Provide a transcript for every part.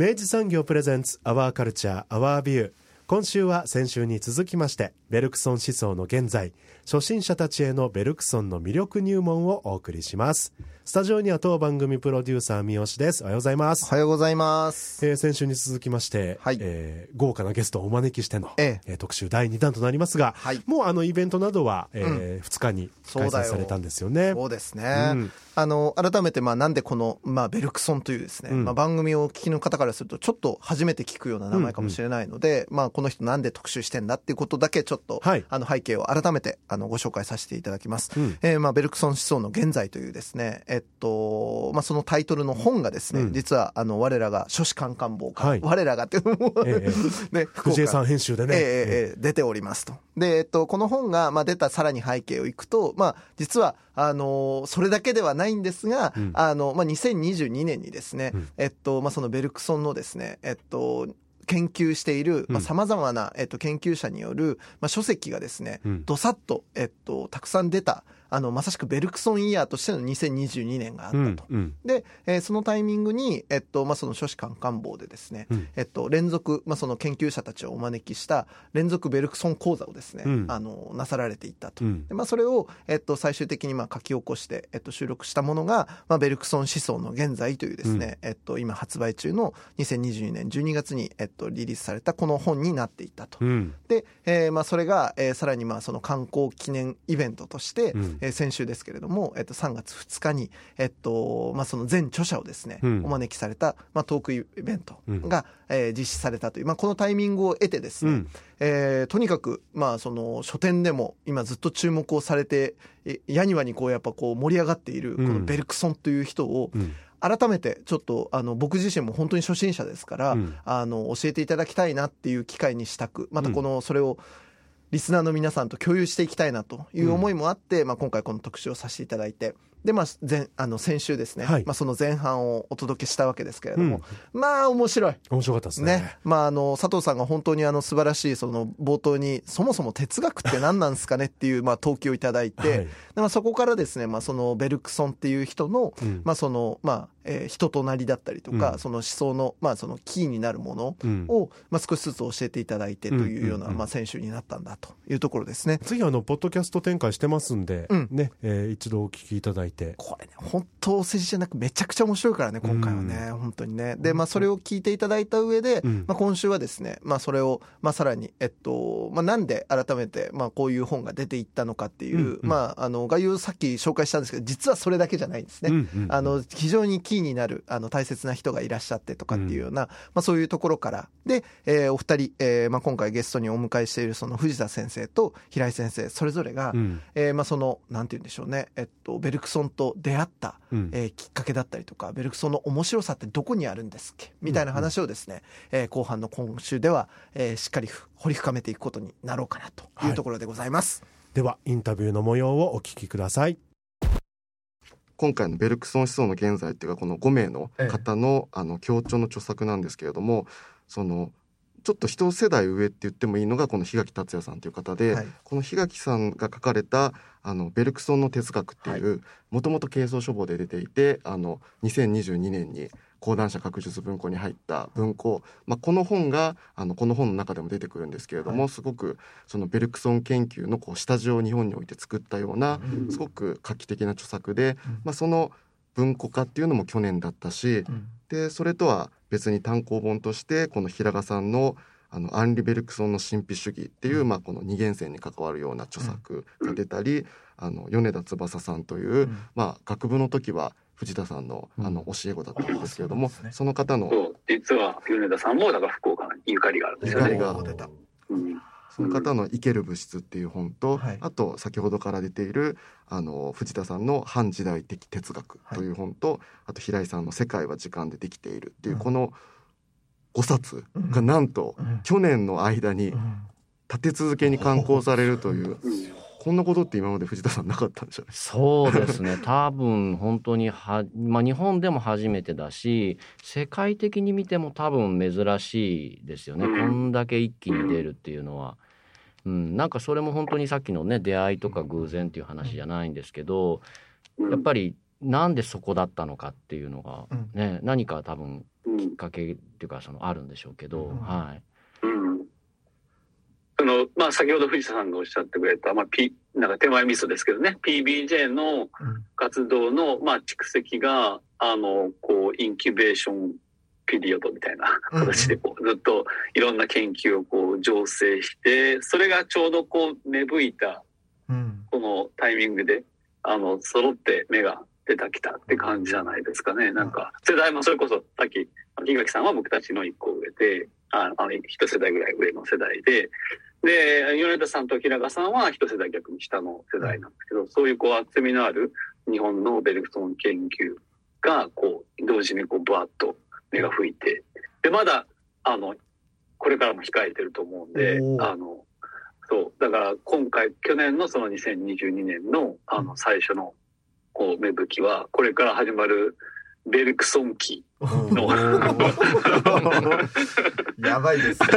明治産業プレゼンツアワーカルチャーアワービュー今週は先週に続きまして。ベルクソン思想の現在初心者たちへのベルクソンの魅力入門をお送りします。スタジオには当番組プロデューサー三好です。おはようございます。おはようございます、えー先週に続きまして、はい。えー豪華なゲストをお招きしての、ええ。ー特集第2弾となりますが、はい。もうあのイベントなどは、え2日に開催されたんですよね。そうですね、うん。あの改めてまあなんでこの、まあ、ベルクソンというですね、うん。まあ、番組をお聞きの方からするとちょっと初めて聞くような名前かもしれないので、まあ、この人なんで特集してんだっていうことだけちょっと、はい。あの背景を改めてあのご紹介させていただきます、うん。えーまあ、ベルクソン思想の現在というですね、えっとまあ、そのタイトルの本がですね、うん。実はあの我らが書士官官房から、はい。我らがっていうのも、え ね、福岡。藤江さん編集でね、ええええええ出ておりますと。で、えっと、この本が、まあ、出たさらに背景をいくと、まあ、実は、あのそれだけではないんですが、うん。あの、まあ、2022年にですね、うん。えっと、まあ、そのベルクソンのですね、えっと、研究している、まあ、うん様々な、えっと、研究者による、まあ、書籍がですね、うん。どさっと、えっと、たくさん出た、あの、まさしくベルクソンイヤーとしての2022年があったと。うんうん。で、えーそのタイミングに、えっと、まあ、その書士官官房でですね、うん。えっと、連続、まあ、その研究者たちをお招きした連続ベルクソン講座をですね、うん。あの、なさられていったと。うん。でまあ、それを、えっと、最終的にまあ書き起こして、えっと、収録したものが、まあ、ベルクソン思想の現在というですね、えっと、今発売中の2022年12月に、えっと、リリースされたこの本になっていたと。うん。で、えーまあ、それが、えーさらにまあその観光記念イベントとして、うんえー先週ですけれども、えっと、3月2日に、えっとまあ、その全著者をですね、うん。お招きされた、まあ、トークイベントが、えー実施されたという、まあ、このタイミングを得てですね、うん。えーとにかく、まあ、その書店でも今ずっと注目をされてえやにわにこうやっぱこう盛り上がっているこうん。のベルクソンという人をうん。改めてちょっとあの僕自身も本当に初心者ですから、うん。あの教えていただきたいなっていう機会にしたくまたこのそれをリスナーの皆さんと共有していきたいなという思いもあって、まあ、今回この特集をさせていただいてで、まあ、前あの先週ですね、はい。まあ、その前半をお届けしたわけですけれども、まあ面白い。面白かったですね。ね。まあ、あの、佐藤さんが本当にあの、素晴らしい、その、冒頭に、そもそも哲学って何なんですかね？っていう、まあ、投機をいただいて、はい。でまあ、そこからですね、まあ、その、ベルクソンっていう人の、うん。まあ、その、まあ、えー人となりだったりとか、うん。その思想の、まあ、その、キーになるものうん。を、まあ、少しずつ教えていただいてというような、うんうんうん。まあ、選手になったんだというところですね。次あのポッドキャスト展開してますんで、うん。ね、えー一度お聞きいただいてこれね、本当お世辞じゃなくめちゃくちゃ面白いからね、今回はね、本当にね。で、まあ、それを聞いていただいた上で、うん。まあ、今週はですね、まあ、それを、まあ、さらに、えっと、まあ、なんで改めて、まあ、こういう本が出ていったのかっていう、うんうん。まあ、あの、概要をさっき紹介したんですけど、実はそれだけじゃないんですね。うんうんうん。あの、非常にキーになる、あの、大切な人がいらっしゃってとかっていうような、まあ、そういうところから、で、えーお二人、えーまあ、今回ゲストにお迎えしている、その藤田先生と平井先生、それぞれが、うん。えーまあ、その、なんて言うんでしょうね、えっと、ベルクソンと出会った、うん。えーきっかけだったりとか、ベルクソンの面白さってどこにあるんですっけ？みたいな話をですね、えー後半の今週では、えーしっかりふ掘り深めていくことになろうかなというところでございます。ではインタビューの模様をお聞きください。今回のベルクソン思想の現在っていうかこの5名の方の,、あの協調の著作なんですけれどもそのちょっと一世代上って言ってもいいのがこの檜垣達也さんという方で、はい。この檜垣さんが書かれたあのベルクソンの哲学っていうもともと軽装書房で出ていてあの2022年に講談社学術文庫に入った文庫、まあ、この本があのこの本の中でも出てくるんですけれども、すごくそのベルクソン研究のこう下地を日本において作ったようなすごく画期的な著作で、まあ、その文庫化っていうのも去年だったし、でそれとは別に単行本としてこの平賀さんのあのアンリ・ベルクソンの神秘主義っていう、まあ、この二元線に関わるような著作が出たり、あの米田翼さんという、まあ、学部の時は藤田さんのあの教え子だったんですけれども、そね。その方のそう実は米田さんもだから福岡にゆかりがあるんですよね。ゆかりがその方の「生ける物質」っていう本と、はい。あと先ほどから出ているあの藤田さんの「反時代的哲学」という本と、あと平井さんの「世界は時間でできている」っていう、うん。この5冊がなんとうん。去年の間にうん。立て続けに刊行されるといううん。こんなことって今まで藤田さんなかったんじゃないですそうですね。多分本当には、まあ、日本でも初めてだし世界的に見ても多分珍しいですよね、うん。こんだけ一気に出るっていうのは。うん、なんかそれも本当にさっきのね出会いとか偶然っていう話じゃないんですけどうん。やっぱりなんでそこだったのかっていうのがうん。ね何か多分うんきっかけっていうかそのあるんでしょうけど、うん。はい。うん。そのまあ、先ほど藤田さんがおっしゃってくれた、まあ、P、なんか手前味噌ですけどね PBJ のうん。活動の、まあ、蓄積があのこうインキュベーションピリオドみたいな形でこうずっといろんな研究をこう醸成してそれがちょうどこう芽吹いたうん。このタイミングであの揃って芽が出たきたって感じじゃないですかね。なんか世代もそれこそさっき木垣さんは僕たちの一個上でああの一世代ぐらい上の世代でで米田さんと平賀さんは一世代逆に下の世代なんですけどそういうこう厚みのある日本のベルクソン研究がこう同時にこうバーッと芽が吹いてでまだあのこれからも控えてると思うんであのそうだから今回去年のその2022年のあの最初のこう芽吹きはこれから始まるベルクソン期の やばいですね。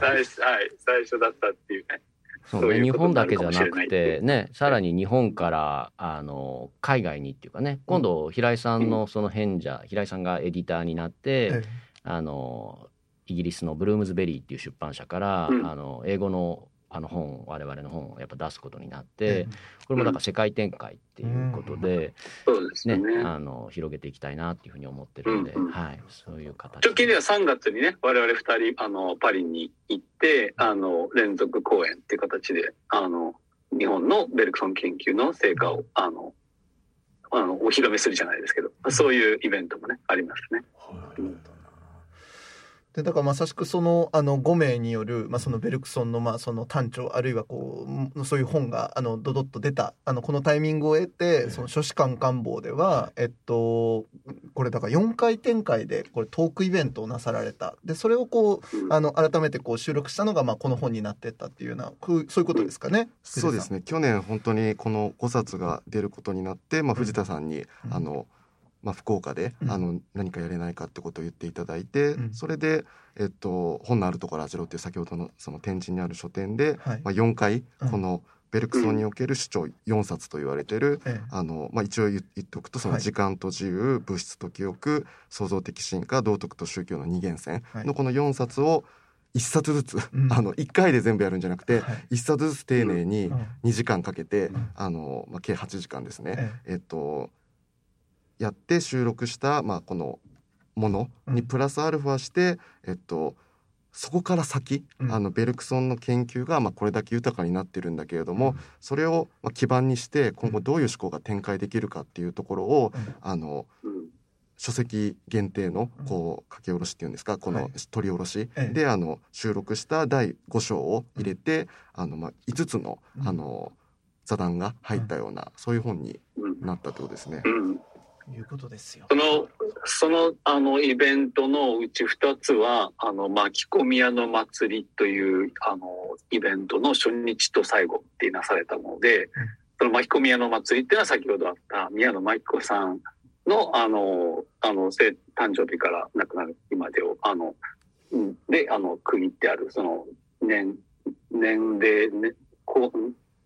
最初,、はい、最初だったっていうね。そうね、日本だけじゃなくてねさらに日本からあの海外にっていうかね今度平井さんのその変者平井さんがエディターになって、え。あのイギリスのブルームズベリーっていう出版社から、うん。あの英語のあの本我々の本をやっぱ出すことになって、えこれもだから世界展開っていうことで、そうですね。ね。あの広げていきたいなっていうふうに思ってるんで、うんはい、そういう形直近では3月にね、我々2人、あの、パリに行って、あの、連続公演っていう形で、あの、日本のベルクソン研究の成果を、あの、あの、お披露目するじゃないですけど、そういうイベントもね、ありますね。でだからまさしくそのあの5名による、まあ、そのベルクソンのまあその単調あるいはこうそういう本があのドドッと出たあのこのタイミングを得てその書士官官房では、えっと、これだから4回展開でこれトークイベントをなさられた。でそれをこううん。あの改めてこう収録したのがまあこの本になってったっていうようなそういうことですかね。そうですね。去年本当にこの5冊が出ることになって、まあ、藤田さんに、うん。あのまあ、福岡で、うん。あの何かやれないかってことを言っていただいて、うん。それで、えっと「本のあるところあじろ」っていう先ほどのその展示にある書店で、はい。まあ、4回うん。このベルクソンにおける主張4冊と言われてる、ええ。あのまあ、一応言言っておくとそはい。の時間と自由、物質と記憶創造的進化道徳と宗教の二元線はい。のこの4冊を1冊ずつ、うん。あの1回で全部やるんじゃなくて、はい。1冊ずつ丁寧にうん。2時間かけて、うん。あのまあ、計8時間ですね、え。えっとやって収録した、まあ、このものにうん。プラスアルファして、えっとそこから先、うん。あのベルクソンの研究がまあこれだけ豊かになってるんだけれども、それをまあ基盤にして今後どういう思考が展開できるかっていうところを、うん。あのうん。書籍限定のうん。こう書き下ろしっていうんですかこのはい。取り下ろしええ。であの収録した第5章を入れてあのまあ5つのうん。あの座談が入ったようなそういう本にうんなったってことですね。うんいうことですよ。その、その、あの、イベントのうち二つは、あの、巻き込み屋の祭りという、あの、イベントの初日と最後ってなされたもので、その巻き込み屋の祭りっていうのは先ほどあった宮野真紀子さんの、あの、あの、生誕生日から亡くなる日までを、あの、うんで、あの、区切ってある、その、年、年で、ね、こう、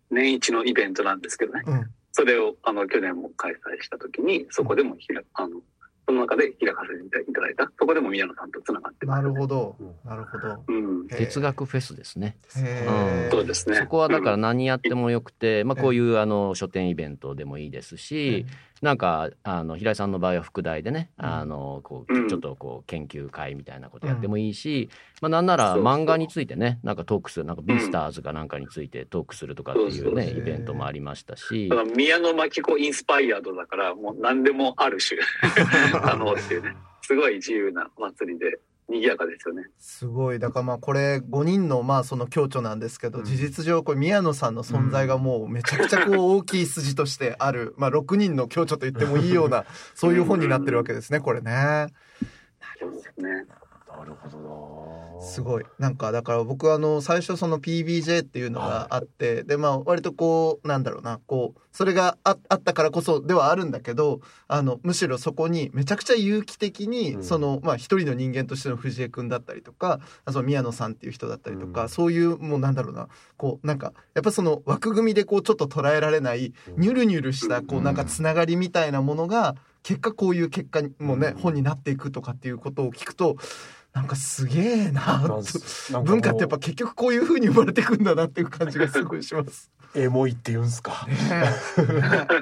年一のイベントなんですけどね。うんそれをあの去年も開催した時にそこでもひらあのその中で開かせていただいた。そこでも宮野さんとつながってます、なるほど。なるほど。うん、哲学フェスですね。へー。そうですね。そこはだから何やってもよくて、まあ、こういうあの書店イベントでもいいですし、なんかあの平井さんの場合は副題でね、うん。あのこううん。ちょっとこう研究会みたいなことやってもいいし、まあなんなら漫画についてねなんかトークするなんかビースターズかなんかについてトークするとかっていうね、そうそうそう。イベントもありましたし。宮野真紀子インスパイアードだからもう何でもある種 可能っていうね。すごい自由な祭りで賑やかですよね。すごいだからまあこれ5人のまあその共著なんですけど、うん事実上これ宮野さんの存在がもうめちゃくちゃこう大きい筋としてある、まあ6人の共著と言ってもいいようなそういう本になってるわけですねこれね。そうですね。なるほど。なすごい。なんかだから僕あの最初その PBJ っていうのがあって、でまあ割とこうなんだろうなこうそれがああったからこそではあるんだけどあのむしろそこにめちゃくちゃ有機的に、うん。そのまあ一人の人間としての藤江君だったりとかその宮野さんっていう人だったりとか、うん。そういうもうなんだろうなこうなんかやっぱその枠組みでこうちょっと捉えられないニュルニュルしたこうなんかつながりみたいなものが結果こういう結果にもね、うん。本になっていくとかっていうことを聞くとなんかすげえな文化ってやっぱ結局こういう風に生まれていくんだなっていう感じがすごいします。エモいって言うんすか？ね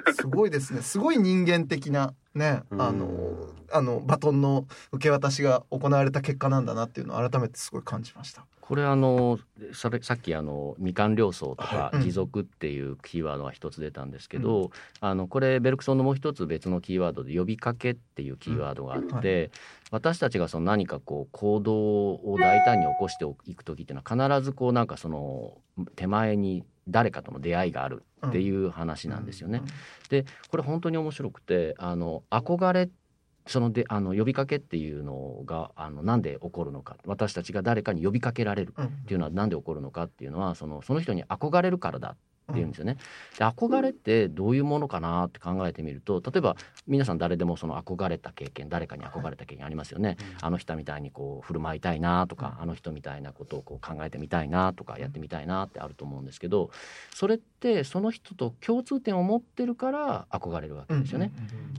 えすごいですね。すごい人間的なね、うんあのあのバトンの受け渡しが行われた結果なんだなっていうのを改めてすごい感じました。これあのそれさっきあのみかん療巣とかはい。持続っていうキーワードが一つ出たんですけど、あのこれベルクソンのもう一つ別のキーワードで呼びかけっていうキーワードがあって、うん私たちがその何かこう行動を大胆に起こしていく時っていうのは必ずこうなんかその手前に誰かとの出会いがあるっていう話なんですよね。でこれ本当に面白くてあの憧れそのであの呼びかけっていうのがあのなんで起こるのか私たちが誰かに呼びかけられるうんっていうのはなんで起こるのかっていうのはそのその人に憧れるからだっていうんですよね。で憧れってどういうものかなって考えてみると例えば皆さん誰でもその憧れた経験誰かに憧れた経験ありますよね。あの人みたいにこう振る舞いたいなとかあの人みたいなことをこう考えてみたいなとかやってみたいなってあると思うんですけどそれってその人と共通点を持ってるから憧れるわけですよね。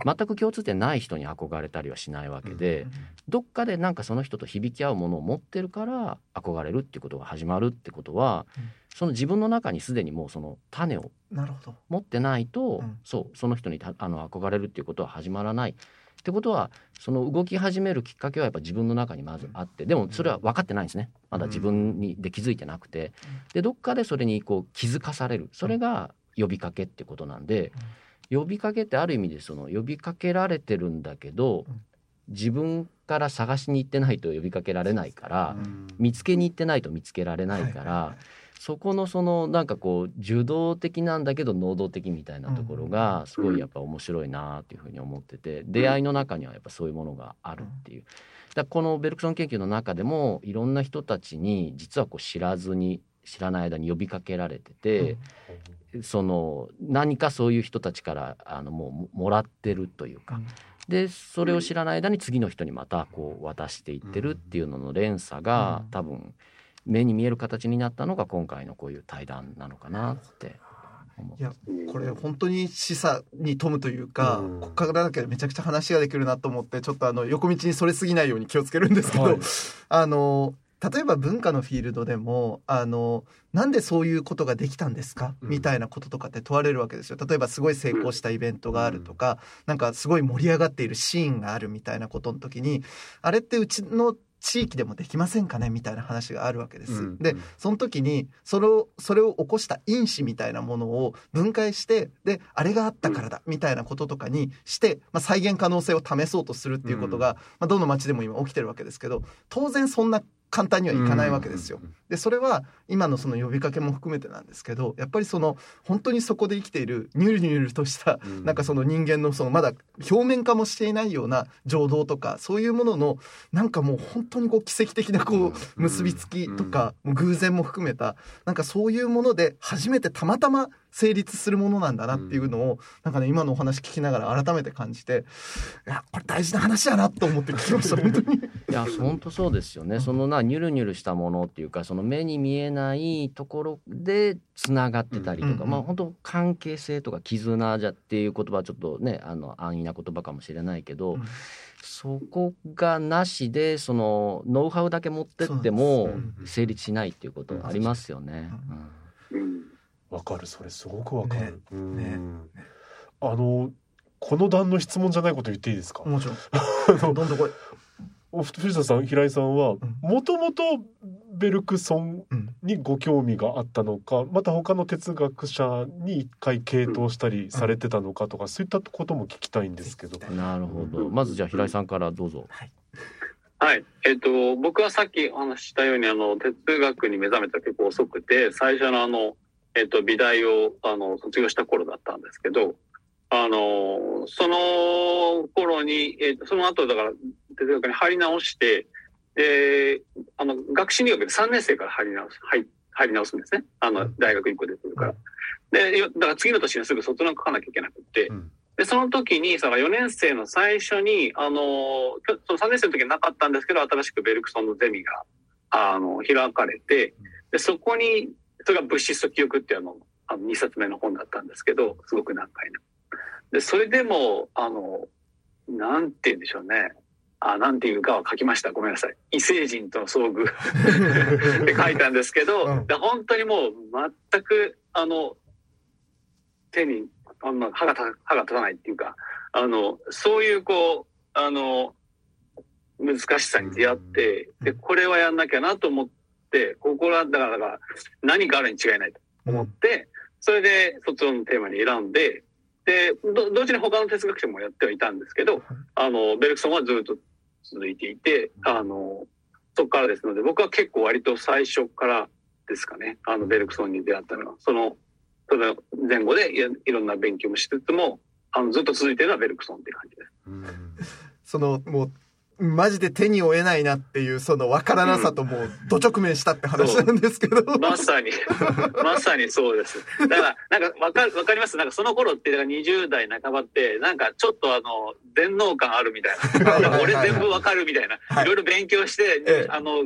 全く共通点ない人に憧れたりはしないわけで、どっかでなんかその人と響き合うものを持ってるから憧れるっていうことが始まるってことは、うんその自分の中にすでにもうその種を。持ってないと、うん。そうその人にたあの憧れるっていうことは始まらない。ってことはその動き始めるきっかけはやっぱ自分の中にまずあってでもそれは分かってないんですね。まだ自分にで気づいてなくて。でどっかでそれにこう気づかされる。それが呼びかけってことなんで呼びかけってある意味でその呼びかけられてるんだけどうん。自分から探しに行ってないと呼びかけられないからうん。見つけに行ってないと見つけられないから、はいはいはいそこのそのなんかこう受動的なんだけど能動的みたいなところがすごいやっぱ面白いなっていうふうに思ってて出会いの中にはやっぱそういうものがあるっていう。だこのベルクソン研究の中でもいろんな人たちに実はこう知らずに知らない間に呼びかけられてて、その何かそういう人たちからあのもうもらってるというか、でそれを知らない間に次の人にまたこう渡していってるっていうのの連鎖が、うん。多分目に見える形になったのが今回のこういう対談なのかなって思いやうんこれ本当に示唆に富むというか、うん。ここからだけでめちゃくちゃ話ができるなと思ってちょっとあの横道にそれすぎないように気をつけるんですけど、はい。あの例えば文化のフィールドでもあのなんでそういうことができたんですか、うん。みたいなこととかって問われるわけですよ。例えばすごい成功したイベントがあるとか、なんかすごい盛り上がっているシーンがあるみたいなことの時にあれってうちの地域でもできませんかねみたいな話があるわけです。うんでうん。その時にそれをそれを起こした因子みたいなものを分解してであれがあったからだみたいなこととかにして、まあ、再現可能性を試そうとするっていうことが、まあ、どの町でも今起きてるわけですけど当然そんな簡単にはいかないわけですよ。でそれは今のその呼びかけも含めてなんですけどやっぱりその本当にそこで生きているニュルニュルとしたうん。なんかその人間のそのまだ表面化もしていないような情動とかそういうもののなんかもう本当にこう奇跡的なこう結びつきとか偶然も含めたなんかそういうもので初めてたまたま成立するものなんだなっていうのをなんかね今のお話聞きながら改めて感じていやこれ大事な話やなと思って聞きました本当に。いや本当そうですよね。そのなニュルニュルしたものっていうかその目に見えないところでつながってたりとか、うんうんまあ本当関係性とか絆じゃっていう言葉はちょっとねあの安易な言葉かもしれないけど、うん。そこがなしでそのノウハウだけ持ってっても成立しないっていうことありますよね。うん。うんわかる。それすごくわかる、ね。うん。ね。あのこの段の質問じゃないこと言っていいですか、もちろん。どんどんこい。お藤田さん平井さんはもともとベルクソンうんにご興味があったのかまた他の哲学者に一回傾倒したりされてたのかとか、そういったことも聞きたいんですけど。なるほど。まずじゃあ平井さんからどうぞ。はい。えっ、と、僕はさっきお話ししたように、あの、哲学に目覚めた結構遅くて、最初のあの、えっ、と、美大を、あの、卒業した頃だったんですけど、あの、その頃に、えその後、だから、哲学に入り直して、で、あの、学士入学で3年生から入り直す、入入り直すんですね。あの、大学1個出てるか。ら。で、だから次の年にすぐ卒論書かなきゃいけなくって、うん。で、その時に、その4年生の最初に、あの、その3年生の時はなかったんですけど、新しくベルクソンのゼミが、あの、開かれて、で、そこに、それが物質と記憶っていうあの、あの2冊目の本だったんですけど、すごく難解な。で、それでも、あの、なんて言うんでしょうね。あ、なんていうかは書きました。ごめんなさい。異星人との遭遇って書いたんですけど、うんで本当にもう全く、あの、手に、あんま歯がた歯が立たないっていうか、あの、そういうこう、あの、難しさに出会って、で、これはやんなきゃなと思って、ここは、だから、だから何かあるに違いないと思って、それで卒論のテーマに選んで、で、ど同時に他の哲学者もやってはいたんですけど、あの、ベルクソンはずっと続いていて、あの、そこからですので、僕は結構割と最初からですかね、あの、ベルクソンに出会ったのは、その、その前後でいいろんな勉強もしつつも、あの、ずっと続いてるのはベルクソンっていう感じです。うん。そのもうマジで手に負えないなっていうその分からなさともう土直面したって話なんですけど、まさに、まさにそうです。だから、なんかわかる、わかります？なんかその頃って、だから20代半ばって、なんかちょっとあの、全能感あるみたいな。俺全部わかるみたいな。はい。いろいろ勉強して、ええ。あの、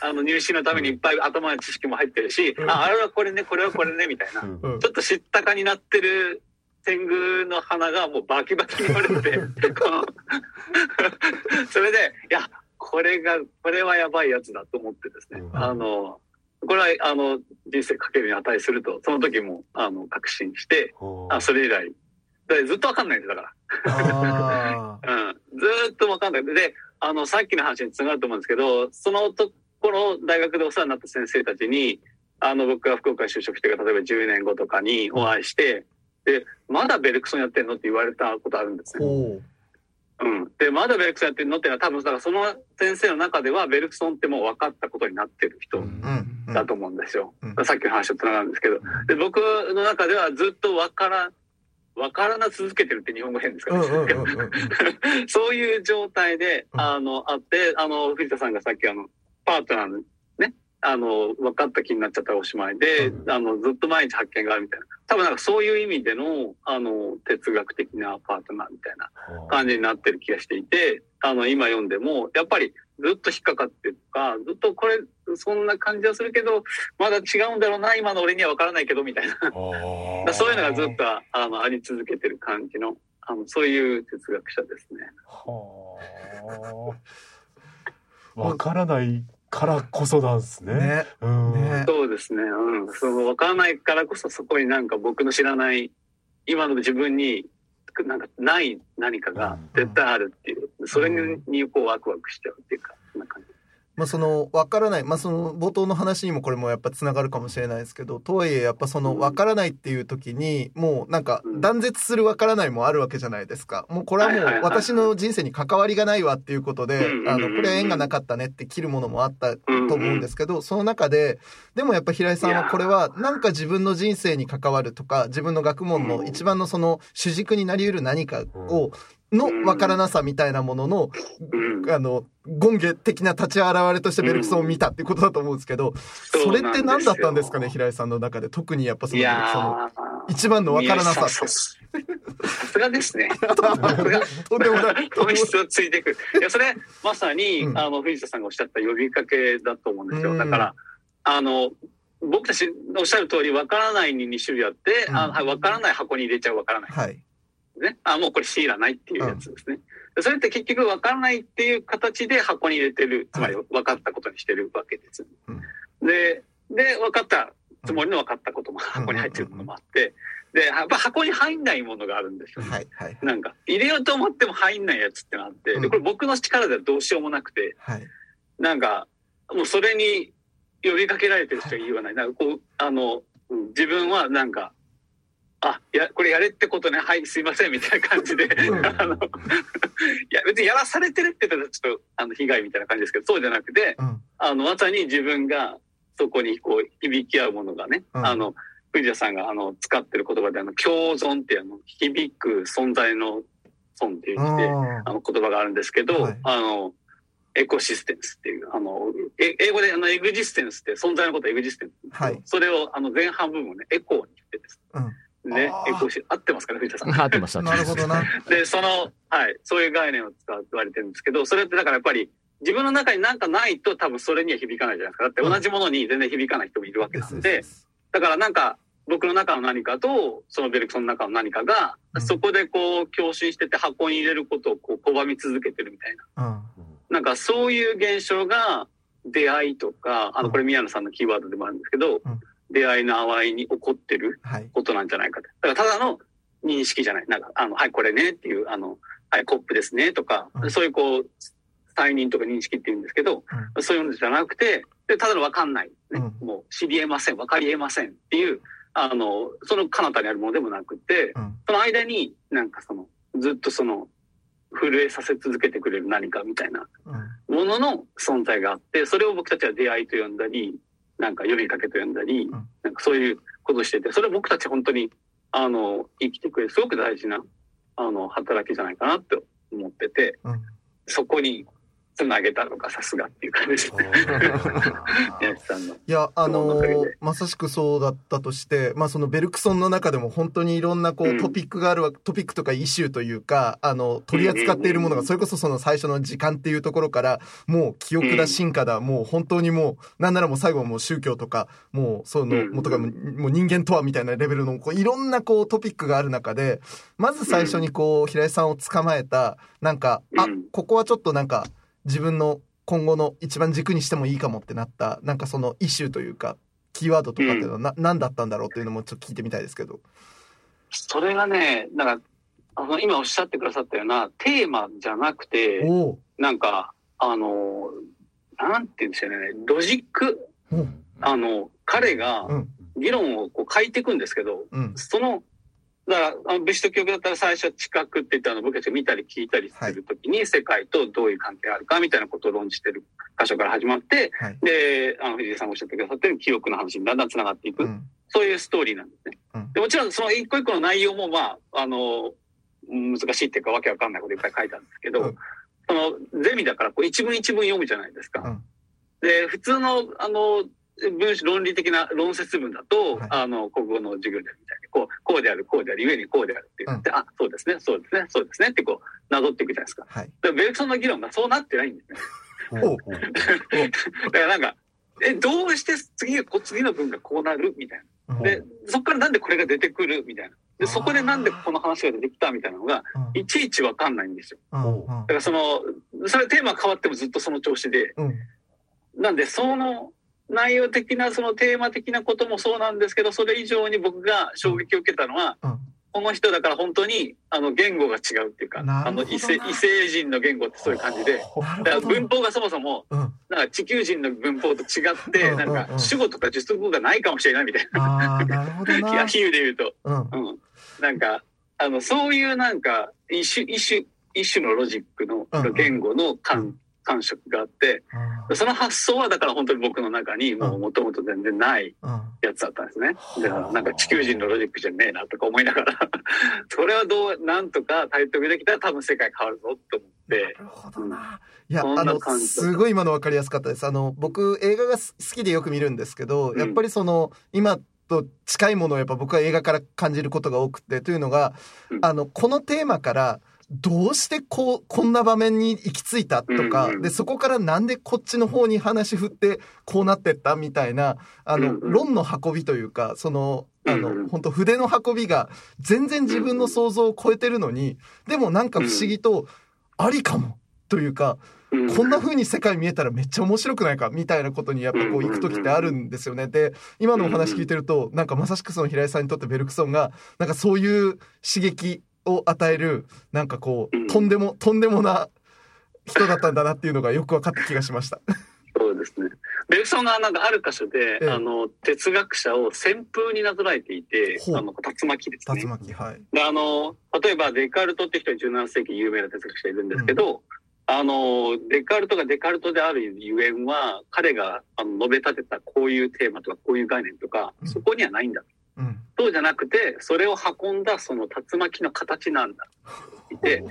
あの入試のためにいっぱい頭に知識も入ってるし、うん。あ、あれはこれね、これはこれね、みたいな。うんうん。ちょっと知ったかになってる天狗の花がもうバキバキに割れて、それで、いや、これが、これはやばいやつだと思ってですね、うんあの、これは、あの、人生かけるに値すると、その時も、あの、確信して、あ、それ以来、ずっとわかんないんです、だから。うん。ずーっとわかんない。で、あの、さっきの話につながると思うんですけど、そのところ、大学でお世話になった先生たちに、あの、僕が福岡に就職してから、例えば10年後とかにお会いして、で、まだベルクソンやってんのって言われたことあるんですね。おううん。で、まだベルクソンやってんのってのは多分、だからその先生の中では、ベルクソンってもう分かったことになってる人うんうんだと思うんですよ。うんさっきの話とつながるんですけど。で、僕の中ではずっと分から、分からな続けてるって日本語変ですかうんら、うんうんうん そういう状態で、うんあの、あって、あの、藤田さんがさっきあの、パートナーあの、分かった気になっちゃったらおしまいで、うんあの、ずっと毎日発見があるみたいな。多分なんかそういう意味での、あの、哲学的なパートナーみたいな感じになってる気がしていて、あの、今読んでも、やっぱりずっと引っかかってるとか、ずっとこれ、そんな感じはするけど、まだ違うんだろうな、今の俺には分からないけど、みたいな。そういうのがずっと、あの、あり続けてる感じの、あの、そういう哲学者ですね。はあ。わからないからこそなんですね。ねうん。ねそうですね。うん。その分からないからこそそこになんか僕の知らない、今の自分に、なんかない何かが絶対あるっていう、それににこうワクワクしちゃうっていうか、そんな感じ。まあその分からない。まあその冒頭の話にもこれもやっぱつながるかもしれないですけどとはいえやっぱその分からないっていう時にもうなんかうん。断絶する分からないもあるわけじゃないですか。もうこれはもう私の人生に関わりがないわっていうことでうんあのこれは縁がなかったねって切るものもあったと思うんですけどその中ででもやっぱ平井さんはこれはなんか自分の人生に関わるとか自分の学問の一番のその主軸になり得る何かをの分からなさみたいなもののうん。あの、ゴンゲ的な立ち現れとしてベルクソンを見たっていうことだと思うんですけど、それって何だったんですかね、平井さんの中で。特にやっぱそのいベルクソンの。一番の分からなさって。さすがですね。とんでもない。本質をついてくる。いや、それ、まさに、うんあの、藤田さんがおっしゃった呼びかけだと思うんですよ。うんだから、あの、僕たちおっしゃる通り、わからないに2種類あって、うんからない箱に入れちゃうわからない。はい。ね。あ、もうこれ C いらないっていうやつですね。でそれって結局わからないっていう形で箱に入れてる、つまり分かったことにしてるわけです。で、で、分かったつもりの分かったことも箱に入ってるものもあって、で、やっぱ箱に入んないものがあるんですよ、ね。はい。はい。なんか、入れようと思っても入んないやつってのあって、うん。で、これ僕の力ではどうしようもなくて、はい。なんか、もうそれに呼びかけられてる人は言いようがない。なんかこう、あの、うん自分はなんか、あ、や、これやれってことね、はい、すいません、みたいな感じで、うん。あの、いや、別にやらされてるって言ったらちょっと、あの、被害みたいな感じですけど、そうじゃなくて、うん。あの、まさに自分がそこにこう、響き合うものがね、うん。あの、藤田さんがあの、使ってる言葉であの、共存っていうあの、響く存在の存っていうああの言葉があるんですけど、はい。あの、エコシステムスっていう、あの、え英語であの、エグジステンスって存在のことをエグジステンスはい。それをあの前半部分をね、エコーに言ってです。うんねエコシ合ってますかね、藤田さん。合ってます合ってます。なるほどなで、その、はい、そういう概念を使われてるんですけど、それってだからやっぱり、自分の中になんかないと多分それには響かないじゃないですか。だって同じものに全然響かない人もいるわけなんで、だからなんか、僕の中の何かと、そのベルクソンの中の何かが、うん。そこでこう、共振してて箱に入れることをこう拒み続けてるみたいな。うん。なんかそういう現象が出会いとか、あの、うん。これ宮野さんのキーワードでもあるんですけど、うん出会いの淡いに起こってるはい。ことなんじゃないかと。だからただの認識じゃない。なんか、あの、はい、これねっていう、あの、はい、コップですねとか、うん。そういうこう、再認とか認識って言うんですけど、そういうのじゃなくて、でただのわかんない、ね。うもう知り得ません、わかり得ませんっていう、あの、その彼方にあるものでもなくて、うん。その間になんかその、ずっとその、震えさせ続けてくれる何かみたいなうん。ものの存在があって、それを僕たちは出会いと呼んだり、なんか呼びかけと呼んだり、ん。なんかそういうことをしてて、それは僕たち本当に、あの、生きてくれる、すごく大事な、あの、働きじゃないかなって思ってて、うん。そこにつなげたのがさすがっていう感じ。ですね。宮地さんの。いや、あのそのおかげで。まさしくそうだったとして、まあそのベルクソンの中でも本当にいろんなこううん。トピックがあるわ、トピックとかイシューというか、あの、取り扱っているものが、うんそれこそその最初の時間っていうところから、もう記憶だ、うん進化だ、もう本当にもう、なんならもう最後はもう宗教とか、もうその、うん。もうとかももう人間とはみたいなレベルの、こういろんなこうトピックがある中で、まず最初にこう、平井さんを捕まえた、なんか、あうん、ここはちょっとなんか、自分の今後の一番軸にしてもいいかもってなった、なんかそのイシューというか、キーワードとかっていうのはな、何だったんだろうっていうのもちょっと聞いてみたいですけど。それがね、なんか、あの、今おっしゃってくださったようなテーマじゃなくて、なんか、あの、なんて言うんでしょうね、ロジック、おあの、彼がうん。議論をこう変えていくんですけど、うん。その、だから、あの物質と記憶だったら最初は知覚って言ったの僕たちが見たり聞いたりするときに、世界とどういう関係があるかみたいなことを論じてる箇所から始まって、はい。で、あの、藤井さんがおっしゃってくださってる記憶の話にだんだん繋がっていく。うん。そういうストーリーなんですね。うんでもちろんその一個一個の内容もまあ、あの、難しいっていうかわけわかんないこといっぱい書いたんですけど、うんそのゼミだからこう一文一文読むじゃないですか。うんで、普通の、あの、文章論理的な論説文だと、はいあの、国語の授業でみたいに、こう、こうである、こうである、ゆえにこうであるって言って、あ、そうですね、そうですね、そうですねってこう、なぞっていくじゃないですか。はい。でもベルクソンの議論がそうなってないんですね。お だからなんか、え、どうして次、こ次の文がこうなるみたいな。うんで、そこからなんでこれが出てくるみたいな。で、そこでなんでこの話が出てきたみたいなのが、いちいちわかんないんですよ。うん。だからその、それテーマ変わってもずっとその調子で、うん。なんでその内容的な、そのテーマ的なこともそうなんですけど、それ以上に僕が衝撃を受けたのは、うん。この人だから本当に、あの、言語が違うっていうか、あの、異性、異星人の言語ってそういう感じで、だから文法がそもそも、うん。なんか地球人の文法と違って、うんなんか主語とか述語がないかもしれないみたいな。いや、な。比喩で言うと。うん。うん。なんか、あの、そういうなんか、一種、一種、一種のロジックの言語のう感ん、感触があって、その発想はだから本当に僕の中にもう元々全然ないうん。やつだったんですね。だからなんか地球人のロジックじゃねえなとか思いながら、それはどう、なんとか体得できたら多分世界変わるぞって思って、なるほどな。いや、あの、すごい今の分かりやすかったです。あの、僕、映画が好きでよく見るんですけど、うん。やっぱりその、今と近いものをやっぱ僕は映画から感じることが多くて、というのが、うん。あの、このテーマから、どうしてこう、こんな場面に行き着いたとか、うんうん。で、そこからなんでこっちの方に話振って、こうなってったみたいな、あの、うんうん。論の運びというか、その、あの、本当筆の運びが全然自分の想像を超えてるのに、でもなんか不思議と、ありかもというか、うん。こんな風に世界見えたらめっちゃ面白くないかみたいなことにやっぱこう行く時ってあるんですよね。で、今のお話聞いてると、なんかまさしくその平井さんにとってベルクソンが、なんかそういう刺激を与える、なんかこうんう、とんでも、とんでもな人だったんだなっていうのがよく分かった気がしました。そうですね。ベルクソンがなんかある箇所で、ええあの、哲学者を旋風になぞらえていてあの、竜巻ですね竜。巻、はい。で、あの、例えばデカルトって人は17世紀有名な哲学者いるんですけど、あの、デカルトがデカルトであるゆえんは、彼があの述べ立てたこういうテーマとかこういう概念とか、うんそこにはないんだ。うん。そうじゃなくて、それを運んだその竜巻の形なんだ。で、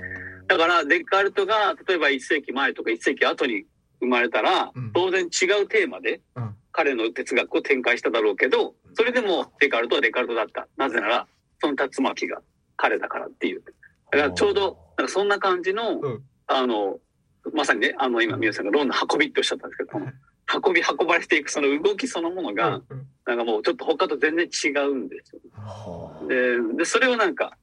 だからデカルトが例えば1世紀前とか1世紀後に生まれたらうん、当然違うテーマでうん彼の哲学を展開しただろうけど、それでもデカルトはデカルトだった。なぜなら、その竜巻が彼だからっていう。だからちょうど、なんかそんな感じの、うんあの、まさにね、あの今、皆さんがロンの運びっておっしゃったんですけど、運び運ばれていくその動きそのものが、なんかもうちょっと他と全然違うんですよ。はで、でそれをなんか、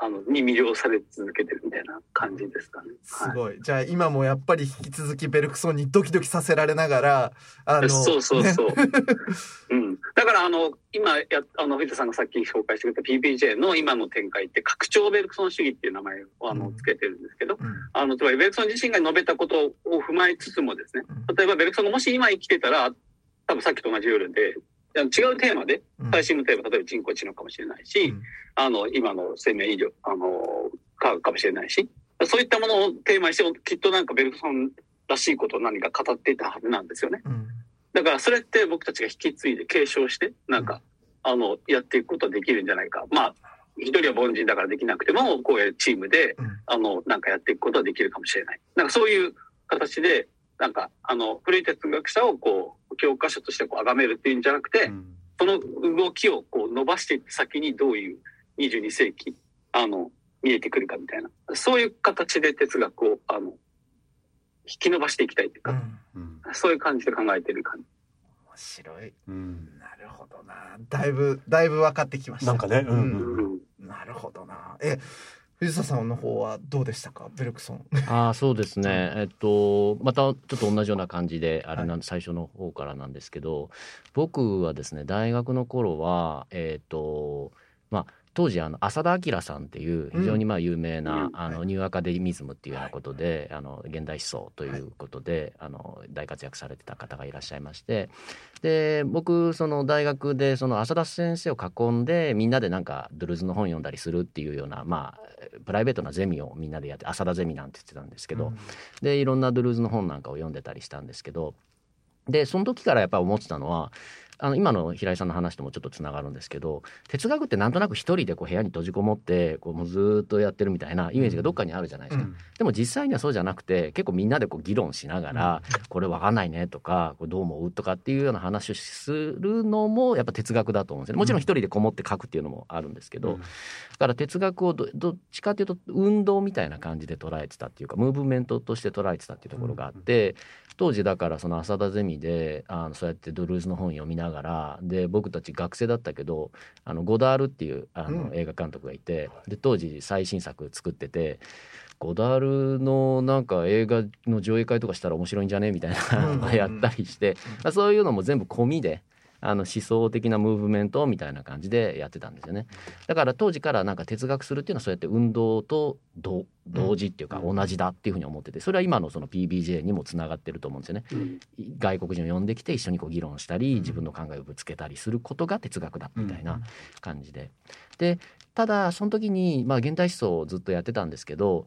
あの、に魅了され続けてるみたいな感じですかね。はいすごい。じゃあ今もやっぱり引き続きベルクソンにドキドキさせられながら、あの、そうそうねそう。うん。だから、あの、今や、あの、藤田さんがさっき紹介してくれた PPJ の今の展開って、拡張ベルクソン主義っていう名前を、あの、うんつけてるんですけど、うんあの、つまりベルクソン自身が述べたことを踏まえつつもですね、うん例えばベルクソンがもし今生きてたら、多分さっきと同じ夜で、違うテーマで、うん最新のテーマ、例えば人工知能かもしれないし、うんあの、今の生命医療、あの、科学かもしれないし、そういったものをテーマにして、きっとなんかベルクソンらしいことを何か語っていたはずなんですよね。うんだからそれって僕たちが引き継いで継承して、なんか、あの、やっていくことはできるんじゃないか。まあ、一人は凡人だからできなくても、こういうチームで、うんあの、なんかやっていくことはできるかもしれない。なんかそういう形で、なんか、あの、古い哲学者をこう、教科書としてこう、崇めるっていうんじゃなくて、その動きをこう、伸ばしていった先にどういう22世紀、あの、見えてくるかみたいな。そういう形で哲学を、あの、引き伸ばしていきたいというか、うんそういう感じで考えてる感じ。面白い。うんなるほどな。だいぶ、だいぶ分かってきました。なんかねうんうんなるほどな。え、藤田さんの方はどうでしたか？ベルクソン。ああそうですね、えっと、またちょっと同じような感じで、あれなん、最初の方からなんですけど、僕はですね、大学の頃は、えっと、まあ、当時あの浅田明さんっていう非常にまあ有名な、うん。あのニューアカデミズムっていうようなことで、あの現代思想ということで、あの大活躍されてた方がいらっしゃいまして。で僕その大学でその浅田先生を囲んでみんなでなんかドゥルーズの本読んだりするっていうようなまあプライベートなゼミをみんなでやって浅田ゼミなんて言ってたんですけど、でいろんなドゥルーズの本なんかを読んでたりしたんですけど。でその時からやっぱり思ってたのはあの今の平井さんの話ともちょっとつながるんですけど哲学ってなんとなく一人でこう部屋に閉じこもってこうもうずーっとやってるみたいなイメージがどっかにあるじゃないですか。でも実際にはそうじゃなくて結構みんなでこう議論しながら、これわかんないねとかこれどう思うとかっていうような話をするのもやっぱ哲学だと思うんですよね。もちろん一人でこもって書くっていうのもあるんですけど、だから哲学をどどっちかというと運動みたいな感じで捉えてたっていうかムーブメントとして捉えてたっていうところがあって、当時だからその浅田ゼミであのそうやってドゥルーズの本読みながらで僕たち学生だったけどあのゴダールっていうあのうん。映画監督がいてで当時最新作作ってて。ゴダールのなんか映画の上映会とかしたら面白いんじゃね？みたいなのをやったりして、まあそういうのも全部込みであの思想的なムーブメントみたいな感じでやってたんですよね。だから当時からなんか哲学するっていうのはそうやって運動と同同時っていうか同じだっていうふうに思っててそれは今のその PBJ にもつながってると思うんですよね。うん外国人を呼んできて一緒にこう議論したり自分の考えをぶつけたりすることが哲学だみたいな感じで。でただその時にまあ現代思想をずっとやってたんですけど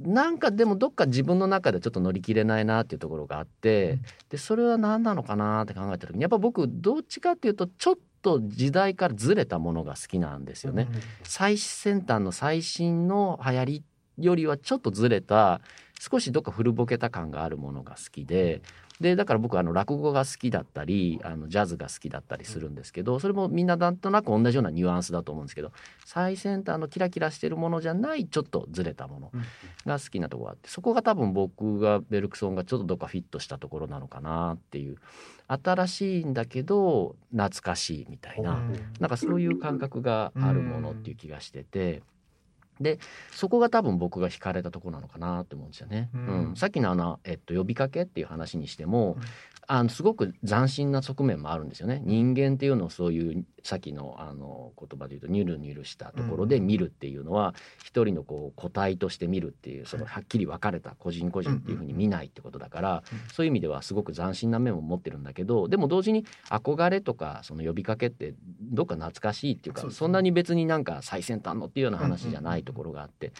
なんかでもどっか自分の中でちょっと乗り切れないなっていうところがあってでそれは何なのかなって考えた時にやっぱ僕どっちかっていうとちょっと時代からずれたものが好きなんですよね。最先端の最新の流行りよりはちょっとずれた少しどっか古ぼけた感があるものが好きででだから僕あの落語が好きだったりあのジャズが好きだったりするんですけどそれもみんななんとなく同じようなニュアンスだと思うんですけど最先端のキラキラしてるものじゃないちょっとずれたものが好きなところがあってそこが多分僕がベルクソンがちょっとどっかフィットしたところなのかなっていう新しいんだけど懐かしいみたいな。なんかそういう感覚があるものっていう気がしてて。でそこが多分僕が惹かれたところなのかなって思うんですよね。ううんんさっきのあの、えっと、呼びかけっていう話にしても、うんあのすごく斬新な側面もあるんですよね。人間っていうのをそういうさっきのあの言葉で言うとニュルニュルしたところで見るっていうのは、一人のこう個体として見るっていうそのはっきり分かれた個人個人っていうふうに見ないってことだから、うん。そういう意味ではすごく斬新な面も持ってるんだけどでも同時に憧れとかその呼びかけってどっか懐かしいっていうかね。そんなに別になんか最先端のっていうような話じゃないところがあって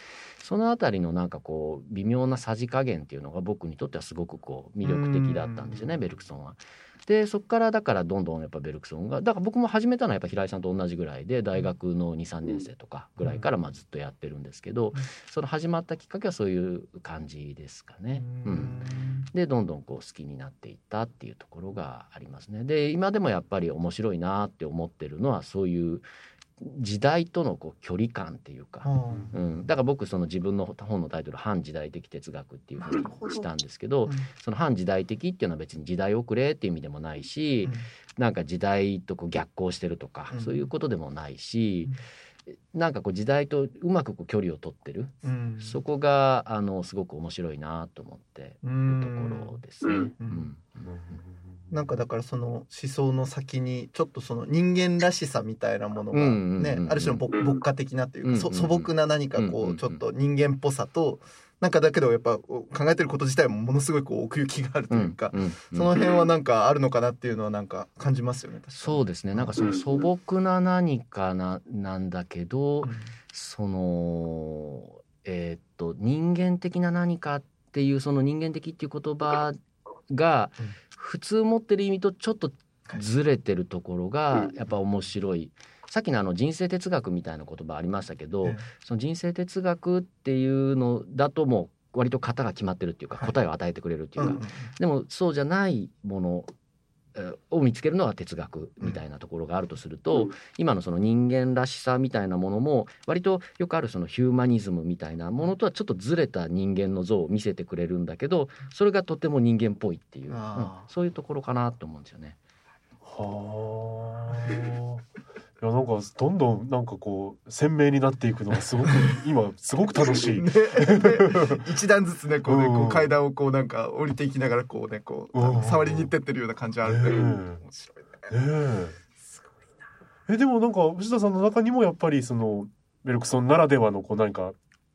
そのあたりのなんかこう微妙なさじ加減っていうのが僕にとってはすごくこう魅力的だったんですよねベルクソンは。でそこからだからどんどんやっぱベルクソンがだから僕も始めたのはやっぱ平井さんと同じぐらいで大学の23年生とかぐらいからまあずっとやってるんですけどその始まったきっかけはそういう感じですかね。うん。でどんどんこう好きになっていったっていうところがありますね。で今でもやっぱり面白いなって思ってるのはそういう時代とのこう距離感っていうか、うん、だから僕その自分の本のタイトル「反時代的哲学」っていうふうにしたんですけどその反時代的っていうのは別に時代遅れっていう意味でもないし、なんか時代とこう逆行してるとか、うん。そういうことでもないし、なんかこう時代とうまくこう距離を取ってる、うん。そこがあのすごく面白いなと思ってうるんところですね。うん。うんなんかだからその思想の先にちょっとその人間らしさみたいなものがねある種の牧歌的なというか素朴な何かこうんちょっと人間っぽさとなんかだけどやっぱ考えてること自体もものすごいこう奥行きがあるというかその辺はなんかあるのかなっていうのはなんか感じますよねそうですね。なんかその素朴な何かななんだけど、そのえーっと人間的な何かっていうその人間的っていう言葉がうん普通持ってる意味とちょっとずれてるところがやっぱ面白い。さっきのあの人生哲学みたいな言葉ありましたけど、えその人生哲学っていうのだともう割と型が決まってるっていうか、はい。答えを与えてくれるっていうか、でもそうじゃないものえーを見つけるのは哲学みたいなところがあるとすると、うん今のその人間らしさみたいなものも割とよくあるそのヒューマニズムみたいなものとはちょっとずれた人間の像を見せてくれるんだけどそれがとても人間っぽいっていう、うんそういうところかなと思うんですよね。はあ。いやなんかどんどんなんかこう鮮明になっていくのがすごく 今すごく楽しい。ね。一段ずつねこうねうん。こう階段をこうなんか降りていきながらこうねこう触りに行ってってるような感じはある。んでうん面白いね。ねえ。えでもなんか藤田さんの中にもやっぱりそのベルクソンならではのこう何か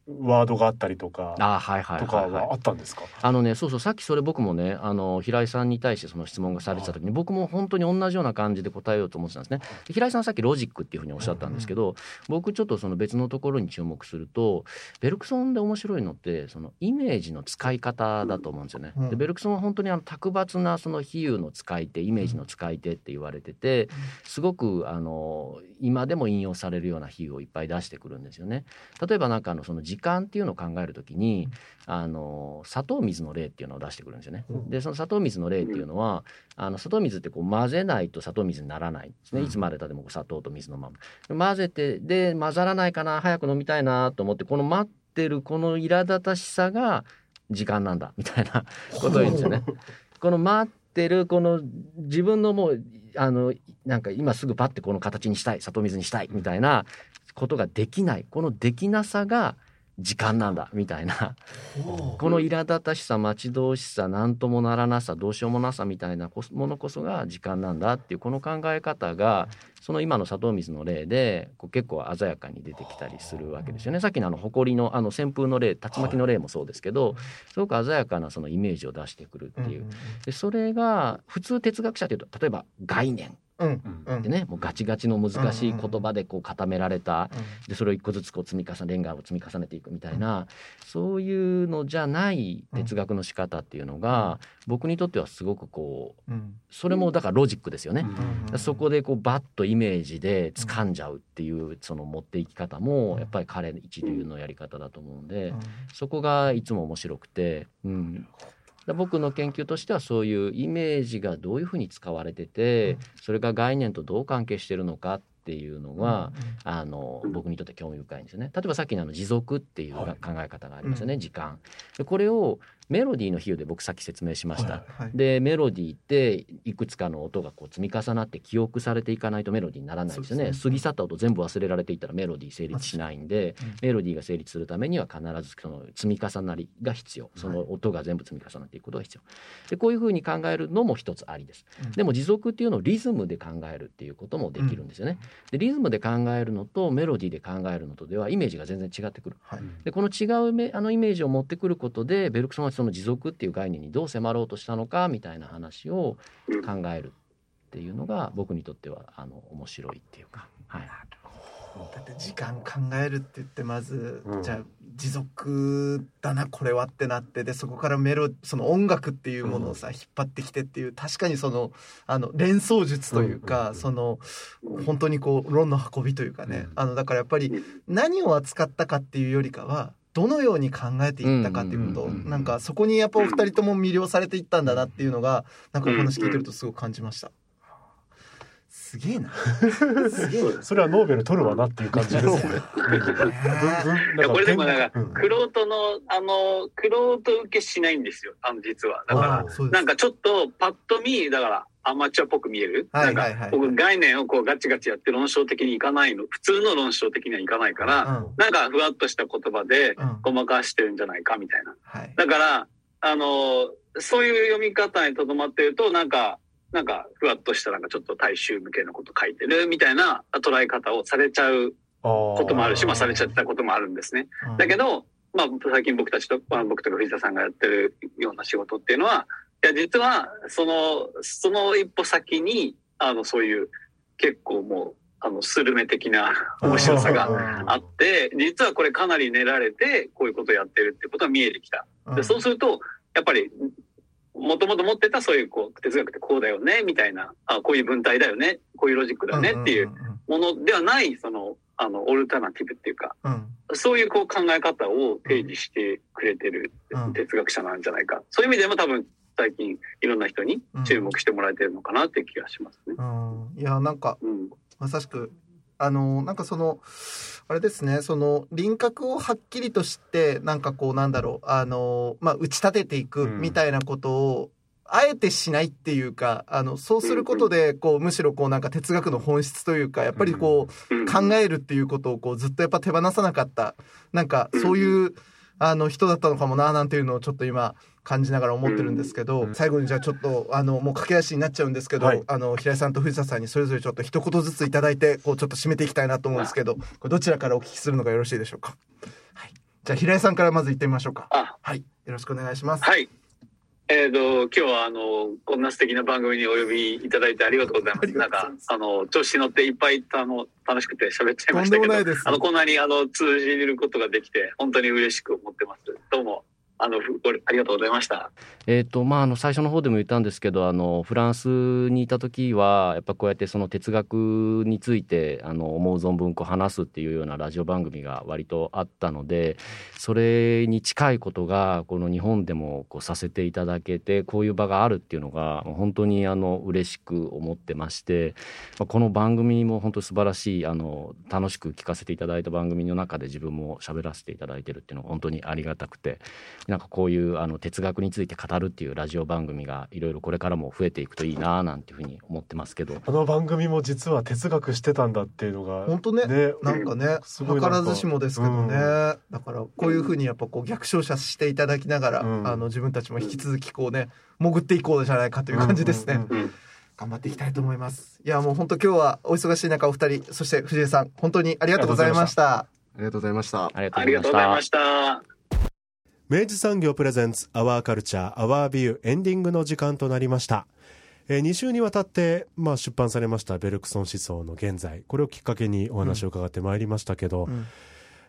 ワードがあったりとかあーはいはいとかはあったんですか？あのねそうそうさっきそれ僕もねあの平井さんに対してその質問がされてた時に僕も本当に同じような感じで答えようと思ってたんですね。で平井さんさっきロジックっていうふうにおっしゃったんですけど、僕ちょっとその別のところに注目するとベルクソンで面白いのってそのイメージの使い方だと思うんですよね。うんでベルクソンは本当にあの卓抜なその比喩の使い手イメージの使い手って言われててすごくあの今でも引用されるような比喩をいっぱい出してくるんですよね。例えばなんかあのその時間っていうのを考えるときにあの砂糖水の例っていうのを出してくるんですよね。うんでその砂糖水の例っていうのはあの砂糖水ってこう混ぜないと砂糖水にならないんですね。いつまでたでも砂糖と水のまま。混ぜてで混ざらないかな早く飲みたいなと思ってこの待ってるこの苛立たしさが時間なんだみたいな ことを言うんですよね。この待ってるこの自分のもうあのなんか今すぐパッてこの形にしたい里水にしたいみたいなことができないこのできなさが時間なんだみたいな。この苛立たしさ待ち遠しさ何ともならなさどうしようもなさみたいなものこそが時間なんだっていうこの考え方がその今の砂糖水の例でこう結構鮮やかに出てきたりするわけですよね。さっきのあの埃のあの旋風の例竜巻の例もそうですけどすごく鮮やかなそのイメージを出してくるっていう。でそれが普通哲学者というと例えば概念でねもうガチガチの難しい言葉でこう固められた。でそれを一個ずつこう積み重ねレンガを積み重ねていくみたいな。そういうのじゃない哲学の仕方っていうのが僕にとってはすごくこううん。それもだからロジックですよね。うん。そこでこうバッとイメージで掴んじゃうっていうその持っていき方もやっぱり彼一流のやり方だと思うんでそこがいつも面白くて、うん、だ僕の研究としてはそういうイメージがどういうふうに使われててそれが概念とどう関係してるのかっていうのが、あの僕にとって興味深いんですよね。例えばさっきのあの持続っていうはい。考え方がありますよね、時間。でこれをメロディーの比喩で僕さっき説明しました。はいでメロディーっていくつかの音がこう積み重なって記憶されていかないとメロディーにならないですよね。ね。過ぎ去った音全部忘れられていったらメロディー成立しないんで、うん。メロディーが成立するためには必ずその積み重なりが必要。その音が全部積み重なっていくことが必要。でこういうふうに考えるのも一つありです、うん。でも持続っていうのをリズムで考えるっていうこともできるんですよね、でリズムで考えるのとメロディーで考えるのとではイメージが全然違ってくる。はい。でこの違うめあのイメージを持ってくることでベルクソンはその持続っていう概念にどう迫ろうとしたのかみたいな話をうん。考えるっていうのが僕にとってはあの面白いっていうか、はい、だって時間考えるって言ってまず、うん。じゃあ持続だなこれはってなってでそこからメロその音楽っていうものをさ、引っ張ってきてっていう確かにそのあの連想術というか、うんうんうんその本当にこう論の運びというかね、うん。あのだからやっぱり何を扱ったかっていうよりかはどのように考えていったかっていうこと、なんかそこにやっぱお二人とも魅了されていったんだなっていうのがなんかお話聞いてるとすごく感じました。すげえな。すげえな。それはノーベル取るわなっていう感じですね。いやこれでもなんかうんクロートのあのクロート受けしないんですよあの実は。だからなんかちょっとパッと見だからアマチュアっぽく見える、はいはいはい。なんか僕概念をこうガチガチやって論証的にいかないの。普通の論証的にはいかないから、うん。なんかふわっとした言葉でうん。ごまかしてるんじゃないかみたいな。はい。だからあのそういう読み方にとどまってるとなんかなんかふわっとしたなんかちょっ大衆向けのこと書いてるみたいな捉え方をされちゃうこともあるし、まあ、されちゃってたこともあるんですね。うん。だけど、まあ、最近僕たちと、まあ、僕とか藤田さんがやってるような仕事っていうのは、いや、実は、その、その一歩先に、あの、そういう、結構もう、あの、スルメ的な面白さがあって、実はこれかなり練られて、こういうことをやってるってことが見えてきた。で、そうすると、やっぱり、もともと持ってたそういう、こう、哲学ってこうだよね、みたいな、あこういう文体だよね、こういうロジックだよねっていうものではない、その、あの、オルタナティブっていうか、うん。うんそういうこう考え方を提示してくれてるうん哲学者なんじゃないか。そういう意味でも多分最近いろんな人に注目してもらえてるのかなっていう気がしますね。うん。いやなんかうん。まさしくあのなんかそのあれですねその輪郭をはっきりとしてなんかこうなんだろうあのまあ打ち立てていくうん。みたいなことを、あえてしないっていうかあのそうすることでこうむしろこうなんか哲学の本質というかやっぱりこう、うん。考えるっていうことをこうずっとやっぱ手放さなかったなんかそういうあの人だったのかもななんていうのをちょっと今感じながら思ってるんですけど、うん最後にじゃあちょっとあのもう駆け足になっちゃうんですけど、はいあの平井さんと藤田さんにそれぞれちょっと一言ずついただいてこうちょっと締めていきたいなと思うんですけどこれどちらからお聞きするのがよろしいでしょうか？はい、じゃあ平井さんからまず言ってみましょうか。あ、はい、よろしくお願いします。はい。えっ、と、今日はあの、こんな素敵な番組にお呼びいただいてありがとうございます。なんかあの、調子乗っていっぱいあの楽しくて喋っちゃいましたけど、とんでもないですあの、こんなにあの、通じることができて、本当に嬉しく思ってます。どうも、あの、ありがとうございました。えーとまあ、あの最初の方でも言ったんですけどあのフランスにいた時はやっぱこうやってその哲学についてあの思う存分こう話すっていうようなラジオ番組が割とあったのでそれに近いことがこの日本でもこうさせていただけてこういう場があるっていうのが本当にあの嬉しく思ってまして、この番組も本当に素晴らしいあの楽しく聞かせていただいた番組の中で自分も喋らせていただいてるっていうのが本当にありがたくてなんかこういうあの哲学について語るっていうラジオ番組がいろいろこれからも増えていくといいななんていうふうに思ってますけど。あの番組も実は哲学してたんだっていうのが本当ね。ねなんかね、すごいなんか図らずしもですけどね、だからこういうふうにやっぱこう逆照射していただきながら、うん。あの自分たちも引き続きこうね潜っていこうじゃないかという感じですね、うんうんうん。頑張っていきたいと思います。いやもう本当今日はお忙しい中お二人そして藤井さん本当にありがとうございました。ありがとうございました。ありがとうあございました明治産業プレゼンツアワーカルチャーアワービューエンディングの時間となりました、えー、2週にわたって、まあ、出版されましたベルクソン思想の現在。これをきっかけにお話を伺ってまいりましたけど、うん。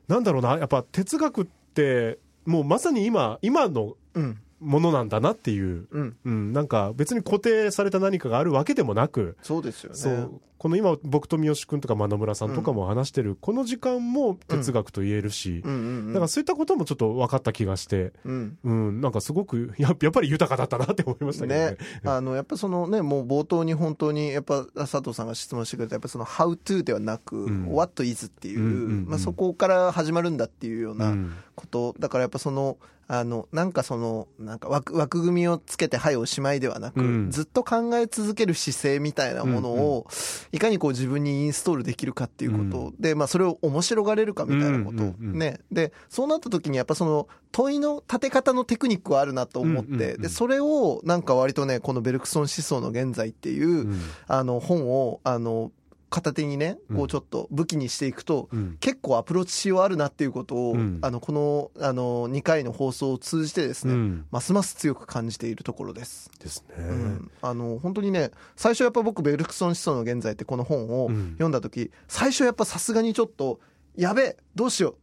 なんだろうなやっぱ哲学ってもうまさに今今のうん。ものなんだなっていう、うん。うん、なんか別に固定された何かがあるわけでもなく、そうですよねこの今僕と三好君とか真野村さんとかも話してるこの時間も哲学と言えるし、うん。うんうんだからそういったこともちょっと分かった気がして、うん。うん、なんかすごくややっぱり豊かだったなって思いましたけどね。ね、あのやっぱそのねもう冒頭に本当にやっぱ佐藤さんが質問してくれたやっぱその「How to」ではなく「ん。What is」っていう,、うんうんうん。まあ、そこから始まるんだっていうよううなん。こと、だからやっぱそのあのなんかそのなんか枠枠組みをつけて「はいおしまい」ではなく、うん。ずっと考え続ける姿勢みたいなものを、いかにこう自分にインストールできるかっていうこと、で、まあ、それを面白がれるかみたいなこと、ね。でそうなった時にやっぱその問いの立て方のテクニックはあるなと思って、でそれをなんか割とねこの「ベルクソン思想の現在」っていう、うん。あの本をあの片手にねこうちょっと武器にしていくと、うん。結構アプローチしようあるなっていうことを、うん。あのこのあの2回の放送を通じてですね、うん。ますます強く感じているところです。ですね。うん、あの本当にね最初やっぱ僕「ベルクソン思想の現在」ってこの本をうん。読んだ時、最初やっぱさすがにちょっとやべえどうしよう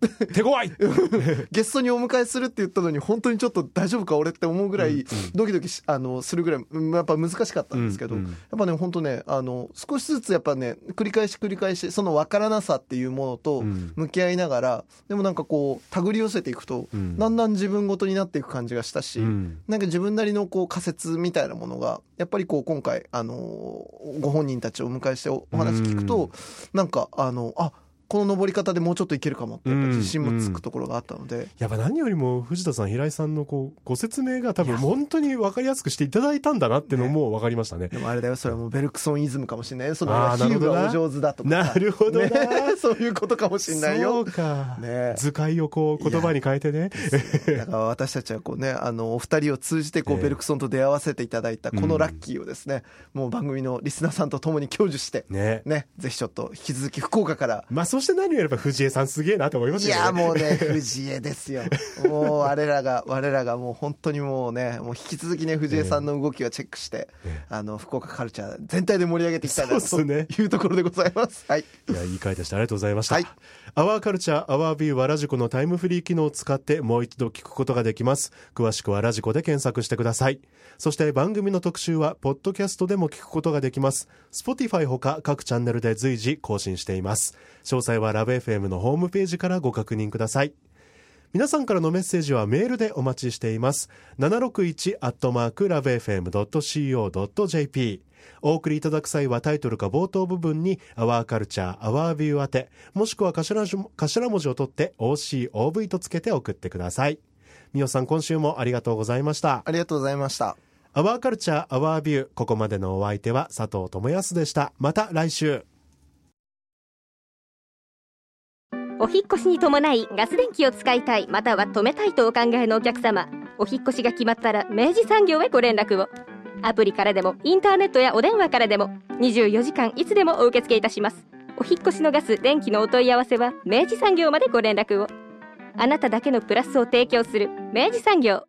手強い。ゲストにお迎えするって言ったのに本当にちょっと大丈夫か俺って思うぐらいドキドキしあのするぐらいうんやっぱ難しかったんですけど、やっぱね本当ねあの少しずつやっぱね繰り返し繰り返しその分からなさっていうものとうん。向き合いながらでもなんかこう手繰り寄せていくと、うん。だんだん自分ごとになっていく感じがしたし、うん。なんか自分なりのこう仮説みたいなものがやっぱりこう今回あのご本人たちをお迎えしておお話聞くと、うん。なんかあのあこの登り方でもうちょっといけるかもって自信もつくところがあったので、やっぱ何よりも藤田さん平井さんのこうご説明が多分本当に分かりやすくしていただいたんだなっていうのも分かりましたね。でもあれだよそれはもうベルクソンイズムかもしれないよその比喩なるほどな。がお上手だとか。なるほどな。ね。そういうことかもしれないそようか、ね。図解をこう言葉に変えてね。だから私たちはこうねあのお二人を通じてこうええ。ベルクソンと出会わせていただいたこのラッキーをですね、もう番組のリスナーさんと共に享受してね。ね。ぜひちょっと引き続き福岡からまあそして何よりも藤江さんすげえなと思いましいたよね。やもうね藤江ですよもう我らが 我らがもう本当にもうねもう引き続きね藤江さんの動きはチェックして、ええあの福岡カルチャー全体で盛り上げていきたいなとそうっすねいうところでございますはいいや、いい回でした。ありがとうございました。はいアワーカルチャー、アワービューはラジコのタイムフリー機能を使ってもう一度聞くことができます。詳しくはラジコで検索してください。そして番組の特集は、ポッドキャストでも聞くことができます。Spotify ほか各チャンネルで随時更新しています。詳細はラブ FM のホームページからご確認ください。皆さんからのメッセージはメールでお待ちしています。761アットマークラブ FM.co.jp お送りいただく際はタイトルか冒頭部分に Our Culture, Our View 宛て、もしくは頭文頭文字を取って OCOV とつけて送ってください。みおさん今週もありがとうございました。ありがとうございました Our Culture, Our View ここまでのお相手は佐藤智康でした。また来週。お引越しに伴いガス電気を使いたいまたは止めたいとお考えのお客様。お引越しが決まったら明治産業へご連絡を。アプリからでもインターネットやお電話からでも24時間いつでもお受け付けいたします。お引越しのガス電気のお問い合わせは明治産業までご連絡を。あなただけのプラスを提供する明治産業。